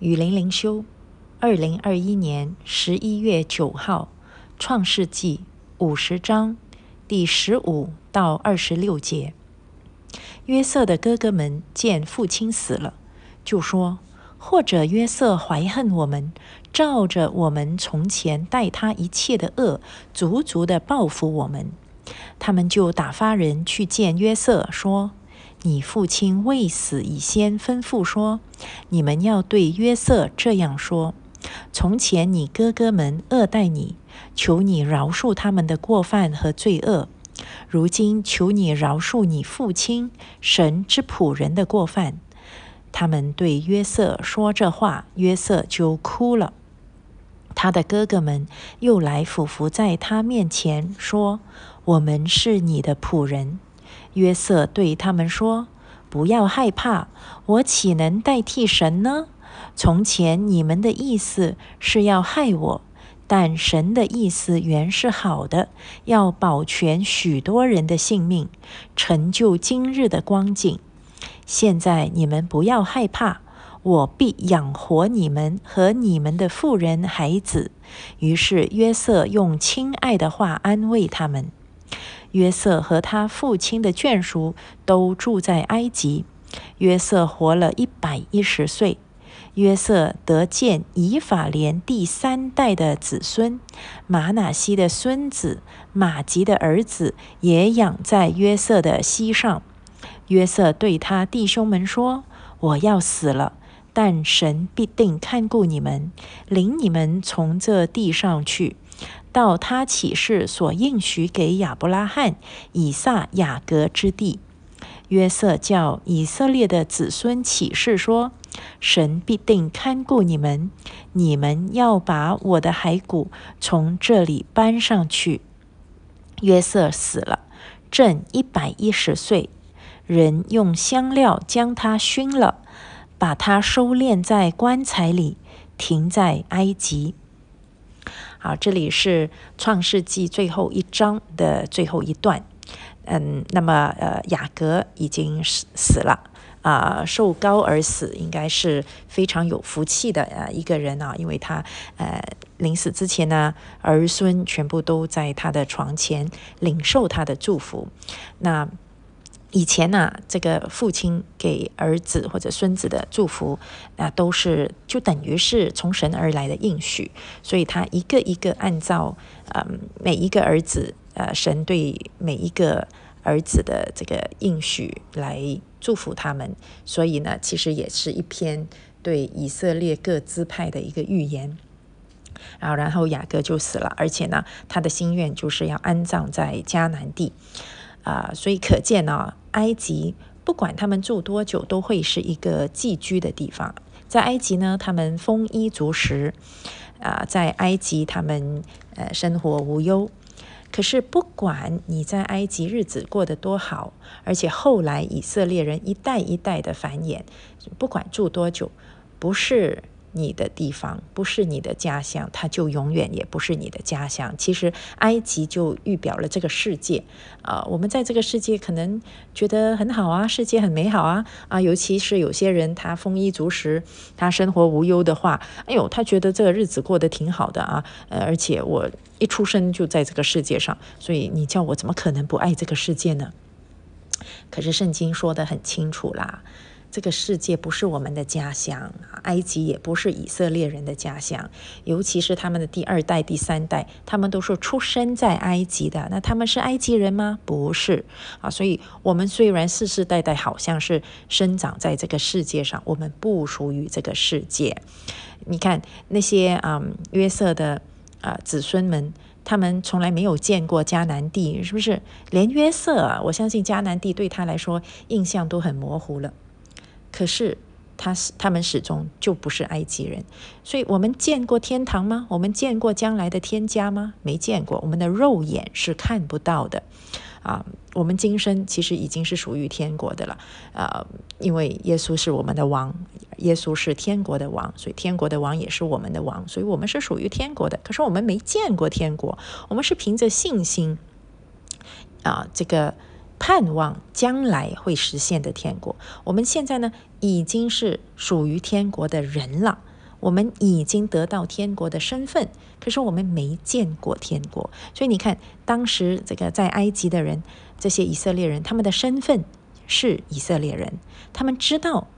雨林灵修，二零二一年十一月九号，《创世纪》五十章第十五到二十六节。约瑟的哥哥们见父亲死了，就说：“或者约瑟怀恨我们，照着我们从前待他一切的恶，足足的报复我们。”他们就打发人去见约瑟，说：“你父亲未死以先吩咐说，你们要对约瑟这样说：从前你哥哥们恶待你，求你饶恕他们的过犯和罪恶；如今求你饶恕你父亲神之仆人的过犯。”他们对约瑟说这话，约瑟就哭了。他的哥哥们又来俯伏在他面前说。我们是你的仆人，约瑟对他们说：“不要害怕，我岂能代替神呢？从前你们的意思是要害我，但神的意思原是好的，要保全许多人的性命，成就今日的光景。现在你们不要害怕，我必养活你们和你们的妇人孩子。”于是约瑟用亲爱的话安慰他们。约瑟和他父亲的眷属都住在埃及。约瑟活了一百一十岁。约瑟得见以法莲第三代的子孙，马纳西的孙子马吉的儿子也养在约瑟的膝上。约瑟对他弟兄们说：“我要死了，但神必定看顾你们，领你们从这地上去。”到他启示所应许给亚伯拉罕、以撒、雅各之地，约瑟叫以色列的子孙启示说：“神必定看顾你们，你们要把我的骸骨从这里搬上去。”约瑟死了，正一百一十岁，人用香料将他熏了，把他收敛在棺材里，停在埃及。好，这里是创世纪最后一章的最后一段。嗯，那么呃，雅各已经死死了啊，受高而死，应该是非常有福气的呃一个人啊，因为他呃临死之前呢，儿孙全部都在他的床前领受他的祝福。那以前呢，这个父亲给儿子或者孙子的祝福，那都是就等于是从神而来的应许，所以他一个一个按照嗯每一个儿子呃神对每一个儿子的这个应许来祝福他们，所以呢，其实也是一篇对以色列各支派的一个预言。然后，然后雅各就死了，而且呢，他的心愿就是要安葬在迦南地。啊，所以可见呢，埃及不管他们住多久，都会是一个寄居的地方。在埃及呢，他们丰衣足食，啊，在埃及他们呃生活无忧。可是不管你在埃及日子过得多好，而且后来以色列人一代一代的繁衍，不管住多久，不是。你的地方不是你的家乡，它就永远也不是你的家乡。其实埃及就预表了这个世界啊，我们在这个世界可能觉得很好啊，世界很美好啊啊，尤其是有些人他丰衣足食，他生活无忧的话，哎呦，他觉得这个日子过得挺好的啊，呃，而且我一出生就在这个世界上，所以你叫我怎么可能不爱这个世界呢？可是圣经说的很清楚啦。这个世界不是我们的家乡，埃及也不是以色列人的家乡，尤其是他们的第二代、第三代，他们都是出生在埃及的。那他们是埃及人吗？不是啊。所以，我们虽然世世代代好像是生长在这个世界上，我们不属于这个世界。你看那些啊约瑟的啊子孙们，他们从来没有见过迦南地，是不是？连约瑟啊，我相信迦南地对他来说印象都很模糊了。可是，他是他们始终就不是埃及人，所以我们见过天堂吗？我们见过将来的天家吗？没见过，我们的肉眼是看不到的。啊，我们今生其实已经是属于天国的了。呃，因为耶稣是我们的王，耶稣是天国的王，所以天国的王也是我们的王，所以我们是属于天国的。可是我们没见过天国，我们是凭着信心啊，这个。盼望将来会实现的天国，我们现在呢已经是属于天国的人了我们已经得到天国的身份，可是我们没见过天国。所以你看，当时这个在埃及的人，这些以色列人，他们的身份是以色列人，他们知道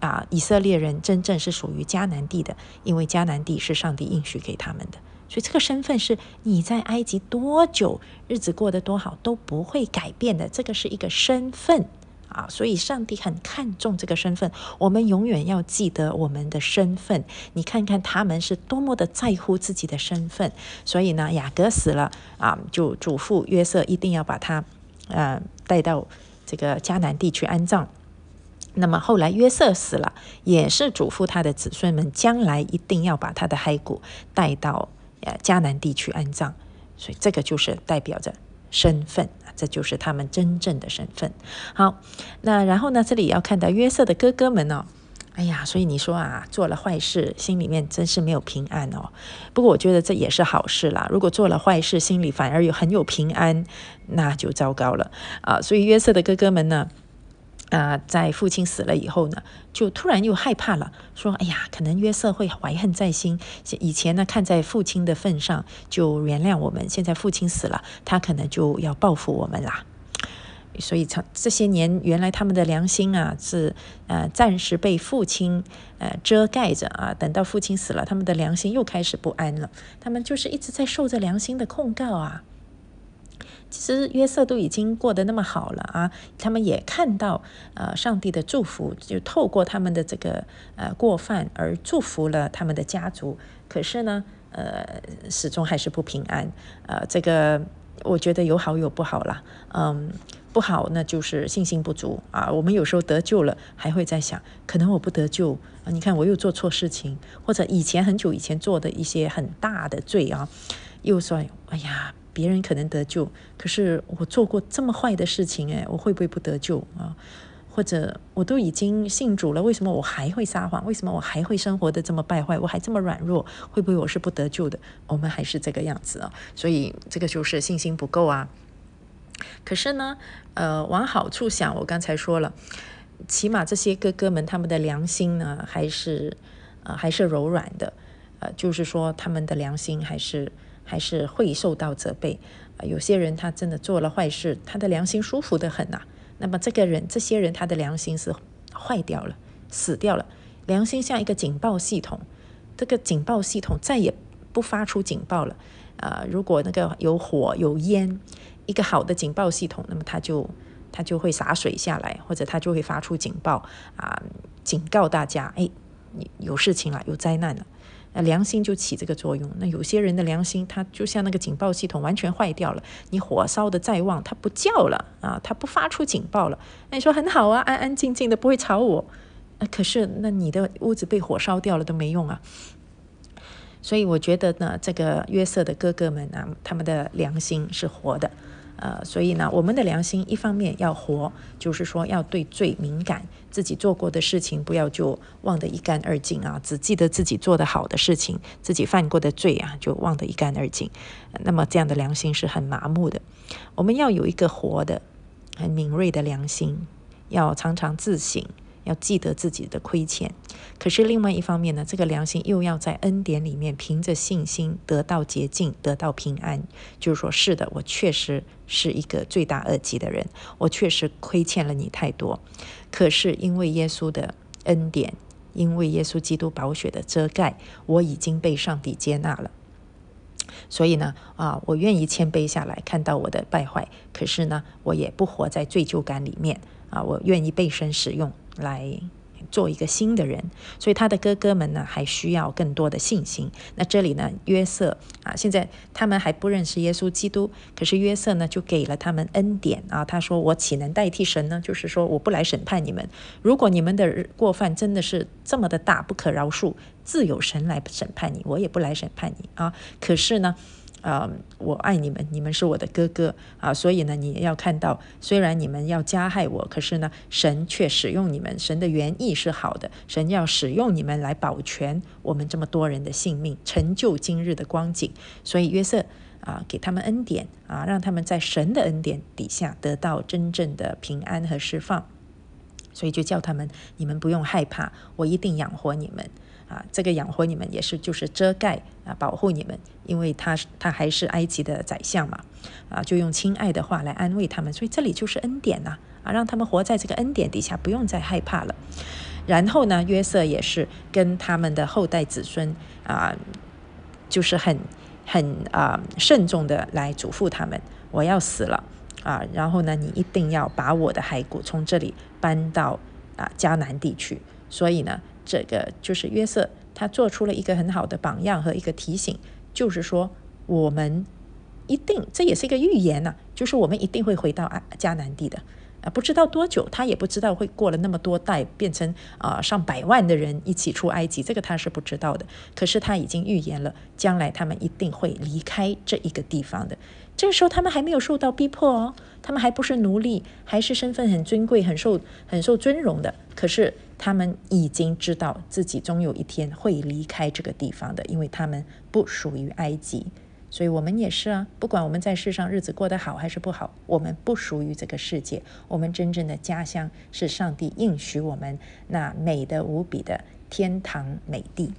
啊，以色列人真正是属于迦南地的，因为迦南地是上帝应许给他们的。所以这个身份是你在埃及多久，日子过得多好都不会改变的，这个是一个身份啊。所以上帝很看重这个身份，我们永远要记得我们的身份。你看看他们是多么的在乎自己的身份。所以呢，雅各死了啊，就嘱咐约瑟一定要把他呃带到这个迦南地去安葬。那么后来约瑟死了，也是嘱咐他的子孙们将来一定要把他的骸骨带到。呃，迦南地区安葬，所以这个就是代表着身份啊这就是他们真正的身份。好，那然后呢，这里要看到约瑟的哥哥们哦，哎呀，所以你说啊，做了坏事，心里面真是没有平安哦。不过我觉得这也是好事啦。如果做了坏事，心里反而有很有平安，那就糟糕了啊。所以约瑟的哥哥们呢？啊，在父亲死了以后呢，就突然又害怕了，说：“哎呀，可能约瑟会怀恨在心。以前呢，看在父亲的份上就原谅我们，现在父亲死了，他可能就要报复我们啦。所以，这这些年，原来他们的良心啊，是呃暂时被父亲呃遮盖着啊。等到父亲死了，他们的良心又开始不安了。他们就是一直在受着良心的控告啊。”其实约瑟都已经过得那么好了啊，他们也看到呃上帝的祝福，就透过他们的这个呃过犯而祝福了他们的家族。可是呢，呃，始终还是不平安。呃，这个我觉得有好有不好啦。嗯，不好那就是信心不足啊。我们有时候得救了，还会在想，可能我不得救啊。你看我又做错事情，或者以前很久以前做的一些很大的罪啊，又说哎呀。别人可能得救，可是我做过这么坏的事情，哎，我会不会不得救啊？或者我都已经信主了，为什么我还会撒谎？为什么我还会生活的这么败坏？我还这么软弱，会不会我是不得救的？我们还是这个样子啊，所以这个就是信心不够啊。可是呢，呃，往好处想，我刚才说了，起码这些哥哥们他们的良心呢，还是呃还是柔软的，呃，就是说他们的良心还是。还是会受到责备啊！有些人他真的做了坏事，他的良心舒服的很呐。那么这个人、这些人，他的良心是坏掉了、死掉了。良心像一个警报系统，这个警报系统再也不发出警报了啊！如果那个有火有烟，一个好的警报系统，那么它就它就会洒水下来，或者它就会发出警报啊，警告大家：哎，有事情了，有灾难了。那良心就起这个作用。那有些人的良心，他就像那个警报系统完全坏掉了。你火烧的再旺，它不叫了啊，它不发出警报了。那你说很好啊，安安静静的不会吵我。那可是，那你的屋子被火烧掉了都没用啊。所以我觉得呢，这个约瑟的哥哥们啊，他们的良心是活的。呃，所以呢，我们的良心一方面要活，就是说要对罪敏感，自己做过的事情不要就忘得一干二净啊，只记得自己做的好的事情，自己犯过的罪啊就忘得一干二净。那么这样的良心是很麻木的。我们要有一个活的、很敏锐的良心，要常常自省。要记得自己的亏欠，可是另外一方面呢，这个良心又要在恩典里面凭着信心得到洁净，得到平安。就是说，是的，我确实是一个罪大恶极的人，我确实亏欠了你太多。可是因为耶稣的恩典，因为耶稣基督宝血的遮盖，我已经被上帝接纳了。所以呢，啊，我愿意谦卑下来，看到我的败坏。可是呢，我也不活在罪疚感里面啊，我愿意被神使用。来做一个新的人，所以他的哥哥们呢还需要更多的信心。那这里呢，约瑟啊，现在他们还不认识耶稣基督，可是约瑟呢就给了他们恩典啊。他说：“我岂能代替神呢？就是说，我不来审判你们。如果你们的过犯真的是这么的大，不可饶恕，自有神来审判你，我也不来审判你啊。可是呢。”啊，我爱你们，你们是我的哥哥啊，所以呢，你要看到，虽然你们要加害我，可是呢，神却使用你们，神的原意是好的，神要使用你们来保全我们这么多人的性命，成就今日的光景。所以约瑟啊，给他们恩典啊，让他们在神的恩典底下得到真正的平安和释放。所以就叫他们，你们不用害怕，我一定养活你们。啊，这个养活你们也是就是遮盖啊，保护你们，因为他他还是埃及的宰相嘛，啊，就用亲爱的话来安慰他们，所以这里就是恩典呐，啊，让他们活在这个恩典底下，不用再害怕了。然后呢，约瑟也是跟他们的后代子孙啊，就是很很啊慎重的来嘱咐他们，我要死了啊，然后呢，你一定要把我的骸骨从这里搬到啊迦南地区，所以呢。这个就是约瑟，他做出了一个很好的榜样和一个提醒，就是说我们一定，这也是一个预言呐，就是我们一定会回到啊迦南地的啊，不知道多久，他也不知道会过了那么多代，变成啊上百万的人一起出埃及，这个他是不知道的。可是他已经预言了，将来他们一定会离开这一个地方的。这个时候他们还没有受到逼迫哦，他们还不是奴隶，还是身份很尊贵、很受很受尊荣的。可是。他们已经知道自己终有一天会离开这个地方的，因为他们不属于埃及，所以我们也是啊。不管我们在世上日子过得好还是不好，我们不属于这个世界。我们真正的家乡是上帝应许我们那美的无比的天堂美地。